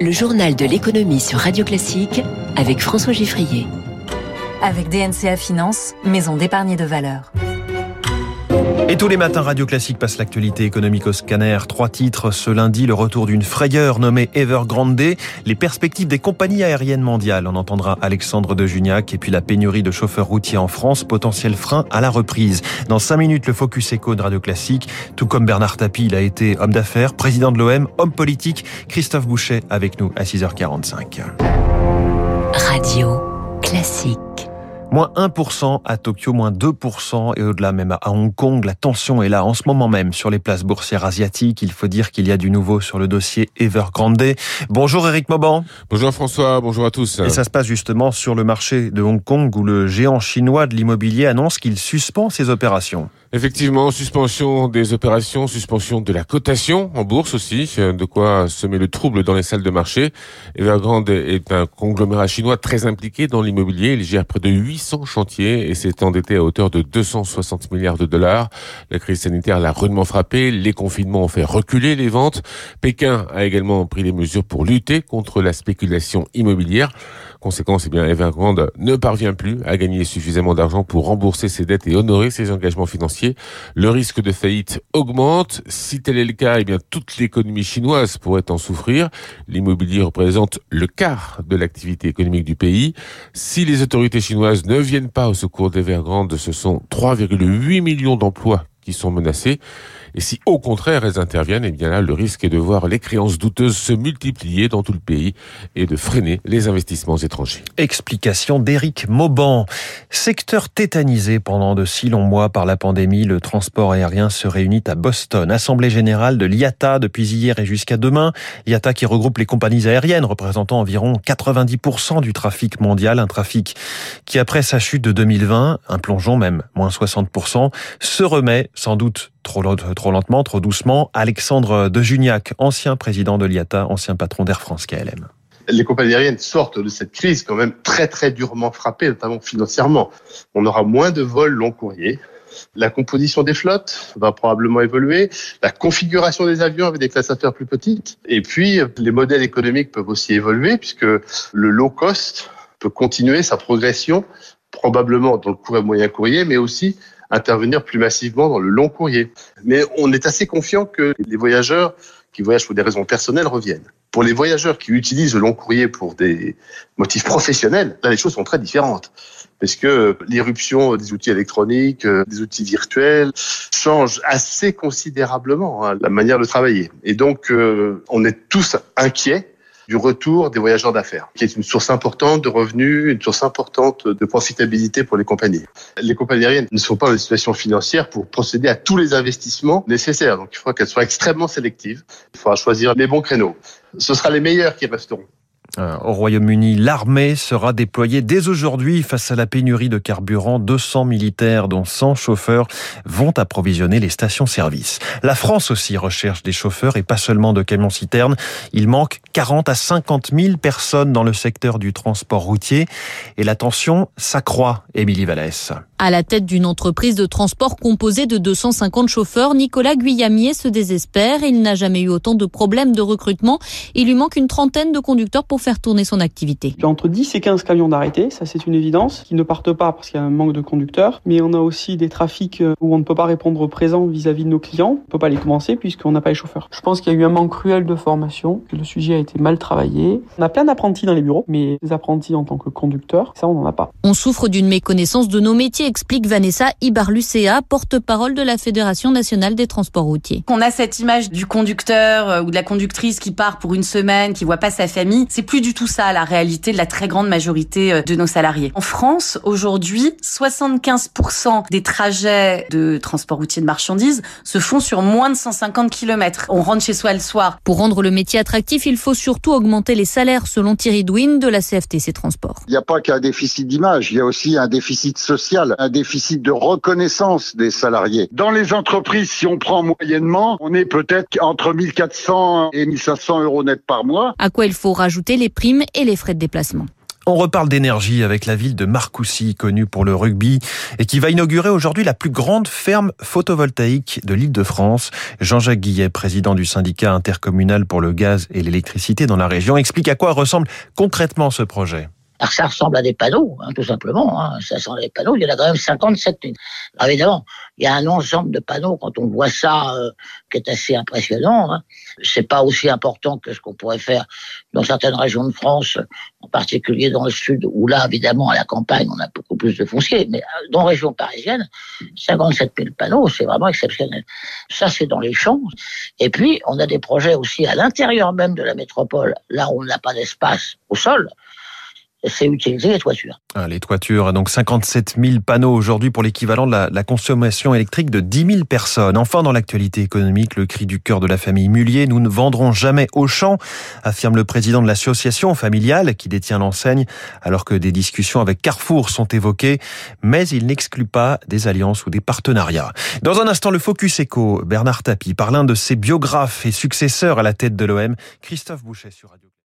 Le journal de l'économie sur Radio Classique avec François Giffrier. Avec DNCA Finance, maison d'épargne de valeur. Et tous les matins, Radio Classique passe l'actualité économique au scanner. Trois titres ce lundi, le retour d'une frayeur nommée Evergrande, les perspectives des compagnies aériennes mondiales. On entendra Alexandre de Juniac et puis la pénurie de chauffeurs routiers en France, potentiel frein à la reprise. Dans cinq minutes, le Focus Echo de Radio Classique. Tout comme Bernard Tapie, il a été homme d'affaires, président de l'OM, homme politique. Christophe Boucher avec nous à 6h45. Radio Classique. Moins 1% à Tokyo, moins 2% et au-delà même à Hong Kong. La tension est là en ce moment même sur les places boursières asiatiques. Il faut dire qu'il y a du nouveau sur le dossier Evergrande. Bonjour Eric Mauban. Bonjour François, bonjour à tous. Et ça se passe justement sur le marché de Hong Kong où le géant chinois de l'immobilier annonce qu'il suspend ses opérations. Effectivement, suspension des opérations, suspension de la cotation en bourse aussi, de quoi semer le trouble dans les salles de marché. Evergrande est un conglomérat chinois très impliqué dans l'immobilier. Il gère près de 800 chantiers et s'est endetté à hauteur de 260 milliards de dollars. La crise sanitaire l'a rudement frappé. Les confinements ont fait reculer les ventes. Pékin a également pris des mesures pour lutter contre la spéculation immobilière. Conséquence, eh bien, Evergrande ne parvient plus à gagner suffisamment d'argent pour rembourser ses dettes et honorer ses engagements financiers. Le risque de faillite augmente. Si tel est le cas, eh bien, toute l'économie chinoise pourrait en souffrir. L'immobilier représente le quart de l'activité économique du pays. Si les autorités chinoises ne viennent pas au secours d'Evergrande, ce sont 3,8 millions d'emplois qui sont menacés. Et si au contraire elles interviennent, eh bien là, le risque est de voir les créances douteuses se multiplier dans tout le pays et de freiner les investissements étrangers. Explication d'Éric Mauban. Secteur tétanisé pendant de si longs mois par la pandémie, le transport aérien se réunit à Boston. Assemblée générale de l'IATA depuis hier et jusqu'à demain. L'IATA qui regroupe les compagnies aériennes représentant environ 90% du trafic mondial. Un trafic qui, après sa chute de 2020, un plongeon même, moins 60%, se remet sans doute trop, trop lentement, trop doucement. Alexandre de Juniac, ancien président de l'IATA, ancien patron d'Air France KLM. Les compagnies aériennes sortent de cette crise quand même très très durement frappées, notamment financièrement. On aura moins de vols long courriers. La composition des flottes va probablement évoluer, la configuration des avions avec des classes affaires plus petites, et puis les modèles économiques peuvent aussi évoluer puisque le low cost peut continuer sa progression probablement dans le court et moyen courrier, mais aussi intervenir plus massivement dans le long courrier. Mais on est assez confiant que les voyageurs qui voyagent pour des raisons personnelles reviennent. Pour les voyageurs qui utilisent le long courrier pour des motifs professionnels, là les choses sont très différentes. Parce que l'irruption des outils électroniques, euh, des outils virtuels, change assez considérablement hein, la manière de travailler. Et donc, euh, on est tous inquiets du retour des voyageurs d'affaires, qui est une source importante de revenus, une source importante de profitabilité pour les compagnies. Les compagnies aériennes ne sont pas dans une situation financière pour procéder à tous les investissements nécessaires. Donc il faudra qu'elles soient extrêmement sélectives. Il faudra choisir les bons créneaux. Ce sera les meilleurs qui resteront. Euh, au Royaume-Uni, l'armée sera déployée dès aujourd'hui face à la pénurie de carburant. 200 militaires, dont 100 chauffeurs, vont approvisionner les stations-service. La France aussi recherche des chauffeurs et pas seulement de camions-citernes. Il manque 40 à 50 000 personnes dans le secteur du transport routier et la tension s'accroît. Émilie Vallès. À la tête d'une entreprise de transport composée de 250 chauffeurs, Nicolas Guyamier se désespère. Il n'a jamais eu autant de problèmes de recrutement. Il lui manque une trentaine de conducteurs pour faire tourner son activité. Il y a entre 10 et 15 camions d'arrêtés, ça c'est une évidence, qui ne partent pas parce qu'il y a un manque de conducteurs. Mais on a aussi des trafics où on ne peut pas répondre présent vis-à-vis de nos clients. On ne peut pas les commencer puisqu'on n'a pas les chauffeurs. Je pense qu'il y a eu un manque cruel de formation, que le sujet a été mal travaillé. On a plein d'apprentis dans les bureaux, mais des apprentis en tant que conducteurs, ça on n'en a pas. On souffre d'une méconnaissance de nos métiers explique Vanessa Ibarlucea, porte-parole de la Fédération nationale des transports routiers. On a cette image du conducteur euh, ou de la conductrice qui part pour une semaine, qui voit pas sa famille. C'est plus du tout ça la réalité de la très grande majorité euh, de nos salariés. En France, aujourd'hui, 75% des trajets de transport routier de marchandises se font sur moins de 150 km. On rentre chez soi le soir. Pour rendre le métier attractif, il faut surtout augmenter les salaires selon Thierry Douin de la CFTC Transport. Il n'y a pas qu'un déficit d'image, il y a aussi un déficit social, un déficit de reconnaissance des salariés. Dans les entreprises, si on prend moyennement, on est peut-être entre 1400 et 1500 euros net par mois. À quoi il faut rajouter les primes et les frais de déplacement. On reparle d'énergie avec la ville de Marcoussis, connue pour le rugby, et qui va inaugurer aujourd'hui la plus grande ferme photovoltaïque de l'île de France. Jean-Jacques Guillet, président du syndicat intercommunal pour le gaz et l'électricité dans la région, explique à quoi ressemble concrètement ce projet. Alors ça ressemble à des panneaux, hein, tout simplement. Hein. Ça ressemble à des panneaux. Il y en a quand même 57 000. Alors évidemment, il y a un ensemble de panneaux quand on voit ça euh, qui est assez impressionnant. Hein. C'est pas aussi important que ce qu'on pourrait faire dans certaines régions de France, en particulier dans le sud, où là, évidemment, à la campagne, on a beaucoup plus de fonciers. Mais euh, dans région parisienne, 57 000 panneaux, c'est vraiment exceptionnel. Ça, c'est dans les champs. Et puis, on a des projets aussi à l'intérieur même de la métropole, là où on n'a pas d'espace au sol c'est utiliser les toitures. Ah, les toitures, donc 57 000 panneaux aujourd'hui pour l'équivalent de la, consommation électrique de 10 000 personnes. Enfin, dans l'actualité économique, le cri du cœur de la famille Mullier, nous ne vendrons jamais au champ, affirme le président de l'association familiale qui détient l'enseigne, alors que des discussions avec Carrefour sont évoquées, mais il n'exclut pas des alliances ou des partenariats. Dans un instant, le Focus Echo, Bernard Tapie, par l'un de ses biographes et successeurs à la tête de l'OM, Christophe Boucher sur Radio.